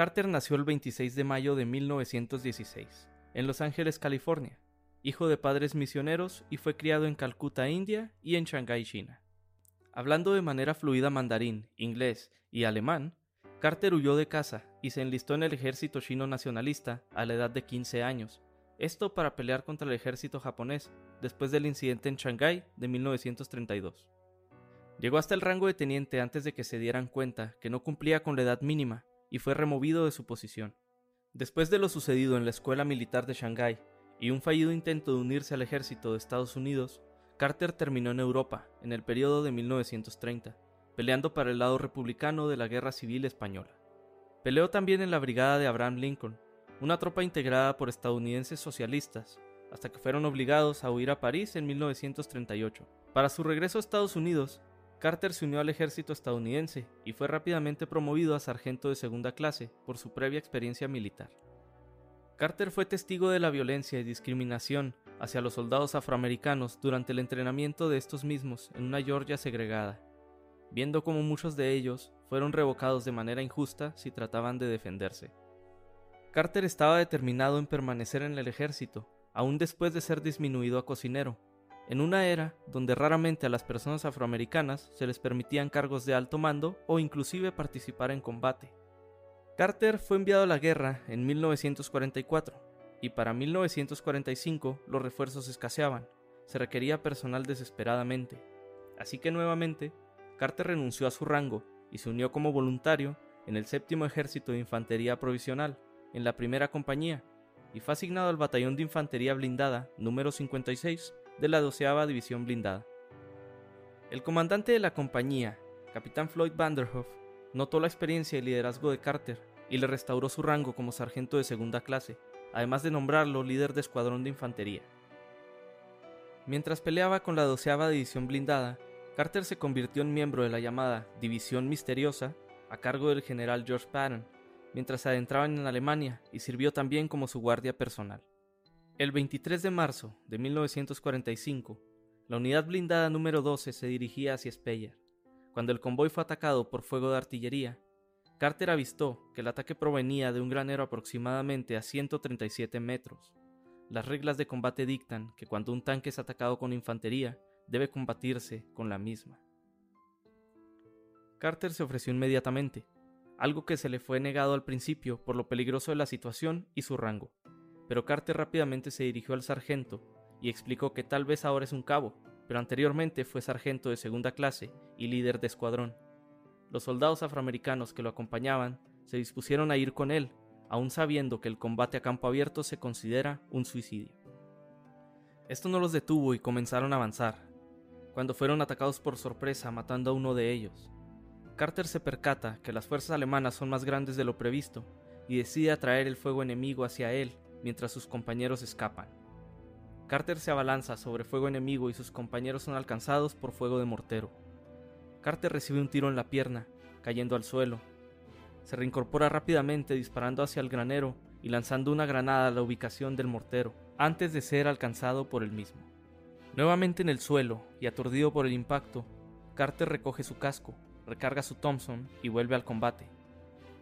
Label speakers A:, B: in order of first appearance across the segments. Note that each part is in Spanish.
A: Carter nació el 26 de mayo de 1916, en Los Ángeles, California, hijo de padres misioneros y fue criado en Calcuta, India y en Shanghái, China. Hablando de manera fluida mandarín, inglés y alemán, Carter huyó de casa y se enlistó en el ejército chino nacionalista a la edad de 15 años, esto para pelear contra el ejército japonés después del incidente en Shanghái de 1932. Llegó hasta el rango de teniente antes de que se dieran cuenta que no cumplía con la edad mínima y fue removido de su posición. Después de lo sucedido en la escuela militar de Shanghái y un fallido intento de unirse al ejército de Estados Unidos, Carter terminó en Europa en el periodo de 1930, peleando para el lado republicano de la Guerra Civil Española. Peleó también en la Brigada de Abraham Lincoln, una tropa integrada por estadounidenses socialistas, hasta que fueron obligados a huir a París en 1938. Para su regreso a Estados Unidos, Carter se unió al ejército estadounidense y fue rápidamente promovido a sargento de segunda clase por su previa experiencia militar. Carter fue testigo de la violencia y discriminación hacia los soldados afroamericanos durante el entrenamiento de estos mismos en una Georgia segregada, viendo cómo muchos de ellos fueron revocados de manera injusta si trataban de defenderse. Carter estaba determinado en permanecer en el ejército, aún después de ser disminuido a cocinero, en una era donde raramente a las personas afroamericanas se les permitían cargos de alto mando o inclusive participar en combate. Carter fue enviado a la guerra en 1944 y para 1945 los refuerzos escaseaban, se requería personal desesperadamente. Así que nuevamente, Carter renunció a su rango y se unió como voluntario en el séptimo ejército de infantería provisional, en la primera compañía, y fue asignado al batallón de infantería blindada número 56 de la 12 División Blindada. El comandante de la compañía, capitán Floyd Vanderhoff, notó la experiencia y liderazgo de Carter y le restauró su rango como sargento de segunda clase, además de nombrarlo líder de escuadrón de infantería. Mientras peleaba con la 12 División Blindada, Carter se convirtió en miembro de la llamada División Misteriosa a cargo del general George Patton, mientras se adentraban en Alemania y sirvió también como su guardia personal. El 23 de marzo de 1945, la unidad blindada número 12 se dirigía hacia Speyer. Cuando el convoy fue atacado por fuego de artillería, Carter avistó que el ataque provenía de un granero aproximadamente a 137 metros. Las reglas de combate dictan que cuando un tanque es atacado con infantería, debe combatirse con la misma. Carter se ofreció inmediatamente, algo que se le fue negado al principio por lo peligroso de la situación y su rango pero Carter rápidamente se dirigió al sargento y explicó que tal vez ahora es un cabo, pero anteriormente fue sargento de segunda clase y líder de escuadrón. Los soldados afroamericanos que lo acompañaban se dispusieron a ir con él, aun sabiendo que el combate a campo abierto se considera un suicidio. Esto no los detuvo y comenzaron a avanzar, cuando fueron atacados por sorpresa matando a uno de ellos. Carter se percata que las fuerzas alemanas son más grandes de lo previsto y decide atraer el fuego enemigo hacia él mientras sus compañeros escapan. Carter se abalanza sobre fuego enemigo y sus compañeros son alcanzados por fuego de mortero. Carter recibe un tiro en la pierna, cayendo al suelo. Se reincorpora rápidamente disparando hacia el granero y lanzando una granada a la ubicación del mortero, antes de ser alcanzado por el mismo. Nuevamente en el suelo y aturdido por el impacto, Carter recoge su casco, recarga su Thompson y vuelve al combate.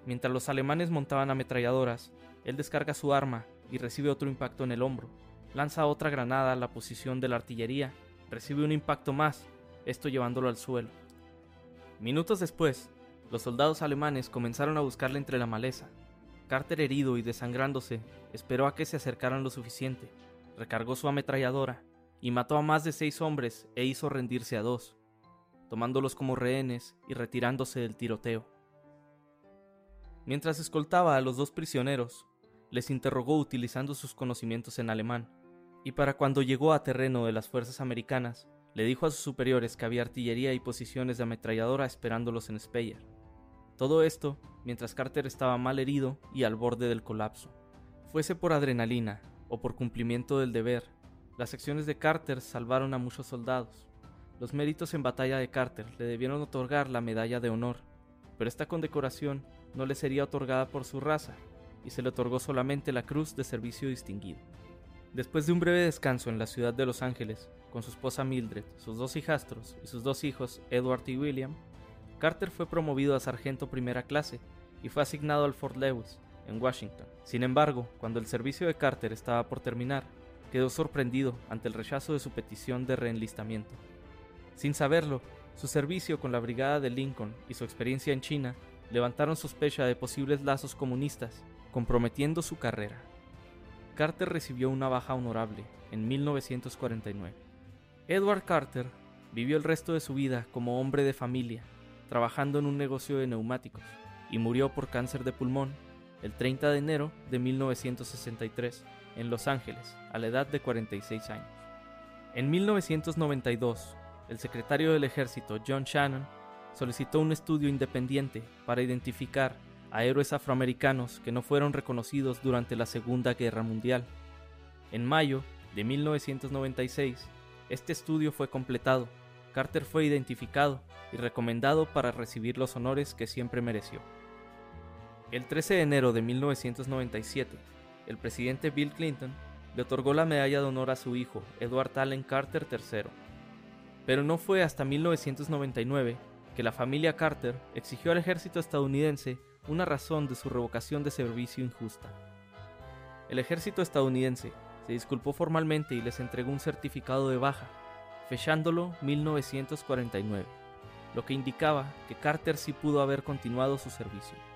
A: Mientras los alemanes montaban ametralladoras, él descarga su arma y recibe otro impacto en el hombro. Lanza otra granada a la posición de la artillería, recibe un impacto más, esto llevándolo al suelo. Minutos después, los soldados alemanes comenzaron a buscarle entre la maleza. Carter herido y desangrándose, esperó a que se acercaran lo suficiente, recargó su ametralladora y mató a más de seis hombres e hizo rendirse a dos, tomándolos como rehenes y retirándose del tiroteo. Mientras escoltaba a los dos prisioneros, les interrogó utilizando sus conocimientos en alemán, y para cuando llegó a terreno de las fuerzas americanas, le dijo a sus superiores que había artillería y posiciones de ametralladora esperándolos en Speyer. Todo esto mientras Carter estaba mal herido y al borde del colapso. Fuese por adrenalina o por cumplimiento del deber, las acciones de Carter salvaron a muchos soldados. Los méritos en batalla de Carter le debieron otorgar la medalla de honor, pero esta condecoración no le sería otorgada por su raza, y se le otorgó solamente la Cruz de Servicio Distinguido. Después de un breve descanso en la ciudad de Los Ángeles, con su esposa Mildred, sus dos hijastros y sus dos hijos, Edward y William, Carter fue promovido a sargento primera clase y fue asignado al Fort Lewis, en Washington. Sin embargo, cuando el servicio de Carter estaba por terminar, quedó sorprendido ante el rechazo de su petición de reenlistamiento. Sin saberlo, su servicio con la Brigada de Lincoln y su experiencia en China levantaron sospecha de posibles lazos comunistas, comprometiendo su carrera. Carter recibió una baja honorable en 1949. Edward Carter vivió el resto de su vida como hombre de familia, trabajando en un negocio de neumáticos, y murió por cáncer de pulmón el 30 de enero de 1963 en Los Ángeles, a la edad de 46 años. En 1992, el secretario del ejército John Shannon solicitó un estudio independiente para identificar a héroes afroamericanos que no fueron reconocidos durante la Segunda Guerra Mundial. En mayo de 1996, este estudio fue completado. Carter fue identificado y recomendado para recibir los honores que siempre mereció. El 13 de enero de 1997, el presidente Bill Clinton le otorgó la medalla de honor a su hijo, Edward Allen Carter III. Pero no fue hasta 1999 que la familia Carter exigió al ejército estadounidense una razón de su revocación de servicio injusta. El ejército estadounidense se disculpó formalmente y les entregó un certificado de baja, fechándolo 1949, lo que indicaba que Carter sí pudo haber continuado su servicio.